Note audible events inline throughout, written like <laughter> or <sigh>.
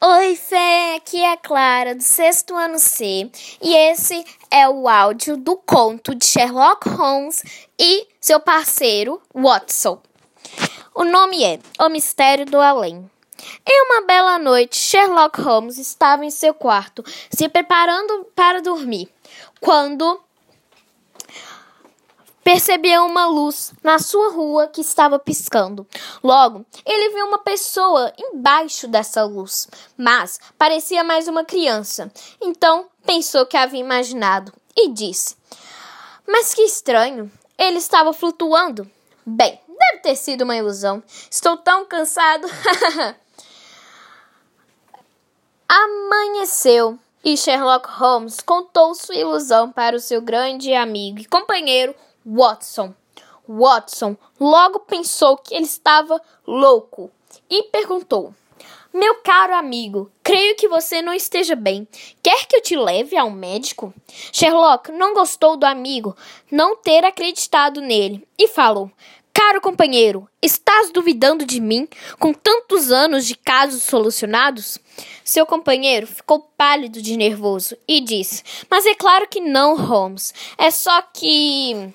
Oi, Fê, aqui é a Clara, do sexto ano C, e esse é o áudio do conto de Sherlock Holmes e seu parceiro Watson. O nome é O Mistério do Além. Em uma bela noite, Sherlock Holmes estava em seu quarto, se preparando para dormir, quando percebeu uma luz na sua rua que estava piscando. Logo, ele viu uma pessoa embaixo dessa luz, mas parecia mais uma criança. Então, pensou que havia imaginado e disse: Mas que estranho, ele estava flutuando. Bem, deve ter sido uma ilusão. Estou tão cansado. <laughs> Amanheceu e Sherlock Holmes contou sua ilusão para o seu grande amigo e companheiro Watson. Watson logo pensou que ele estava louco e perguntou: Meu caro amigo, creio que você não esteja bem. Quer que eu te leve ao médico? Sherlock não gostou do amigo não ter acreditado nele e falou: Caro companheiro, estás duvidando de mim com tantos anos de casos solucionados? Seu companheiro ficou pálido de nervoso e disse: Mas é claro que não, Holmes. É só que.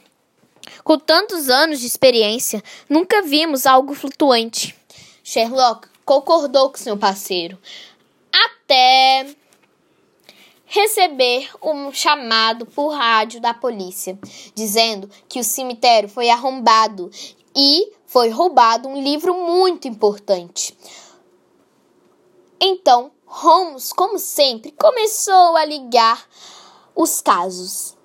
Com tantos anos de experiência, nunca vimos algo flutuante. Sherlock concordou com seu parceiro, até receber um chamado por rádio da polícia, dizendo que o cemitério foi arrombado e foi roubado um livro muito importante. Então, Holmes, como sempre, começou a ligar os casos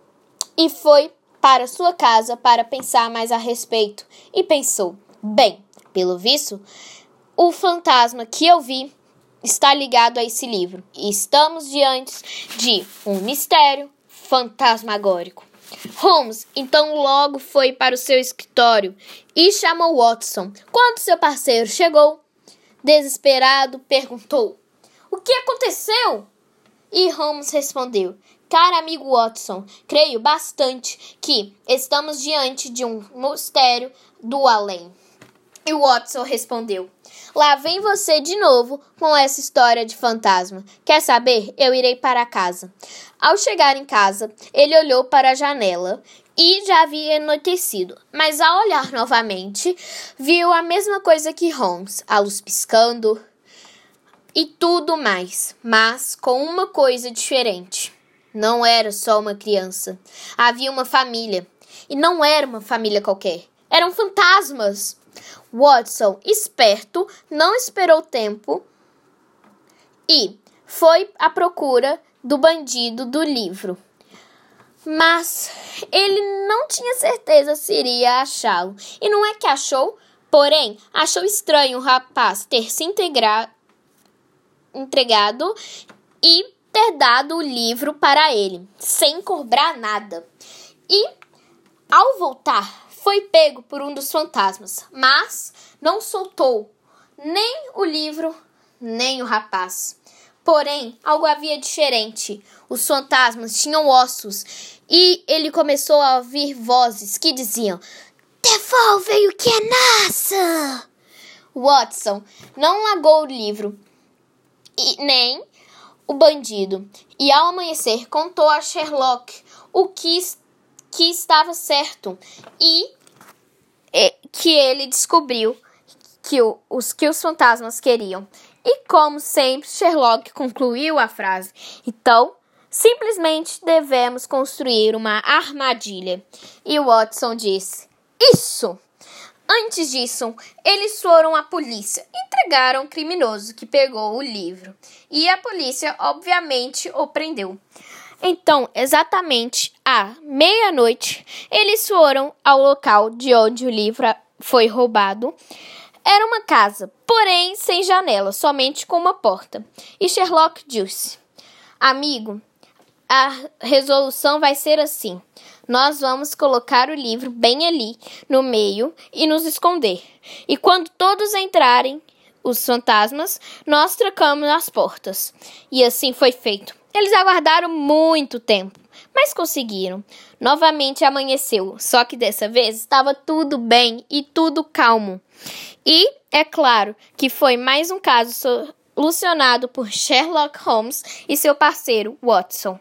e foi para sua casa para pensar mais a respeito e pensou: bem, pelo visto, o fantasma que eu vi está ligado a esse livro e estamos diante de um mistério fantasmagórico. Holmes então logo foi para o seu escritório e chamou Watson. Quando seu parceiro chegou, desesperado, perguntou: O que aconteceu? E Holmes respondeu: Caro amigo Watson, creio bastante que estamos diante de um mistério do além. E Watson respondeu: Lá vem você de novo com essa história de fantasma. Quer saber? Eu irei para casa. Ao chegar em casa, ele olhou para a janela e já havia anoitecido, mas ao olhar novamente, viu a mesma coisa que Holmes: a luz piscando e tudo mais, mas com uma coisa diferente. Não era só uma criança. Havia uma família. E não era uma família qualquer. Eram fantasmas. Watson, esperto, não esperou tempo e foi à procura do bandido do livro. Mas ele não tinha certeza se iria achá-lo. E não é que achou, porém, achou estranho o rapaz ter se integra... entregado e ter dado o livro para ele, sem cobrar nada. E, ao voltar, foi pego por um dos fantasmas, mas não soltou nem o livro, nem o rapaz. Porém, algo havia diferente. Os fantasmas tinham ossos e ele começou a ouvir vozes que diziam: Devolve o que é nosso! Watson não largou o livro e nem o bandido, e ao amanhecer contou a Sherlock o que, que estava certo e que ele descobriu que o, os que os fantasmas queriam. E como sempre, Sherlock concluiu a frase: Então, simplesmente devemos construir uma armadilha. E Watson disse: Isso! Antes disso, eles foram à polícia entregaram o criminoso que pegou o livro. E a polícia, obviamente, o prendeu. Então, exatamente à meia-noite, eles foram ao local de onde o livro foi roubado. Era uma casa, porém sem janela, somente com uma porta. E Sherlock disse: Amigo, a resolução vai ser assim. Nós vamos colocar o livro bem ali no meio e nos esconder. E quando todos entrarem, os fantasmas, nós trocamos as portas. E assim foi feito. Eles aguardaram muito tempo, mas conseguiram. Novamente amanheceu, só que dessa vez estava tudo bem e tudo calmo. E é claro que foi mais um caso Lucionado por Sherlock Holmes e seu parceiro Watson.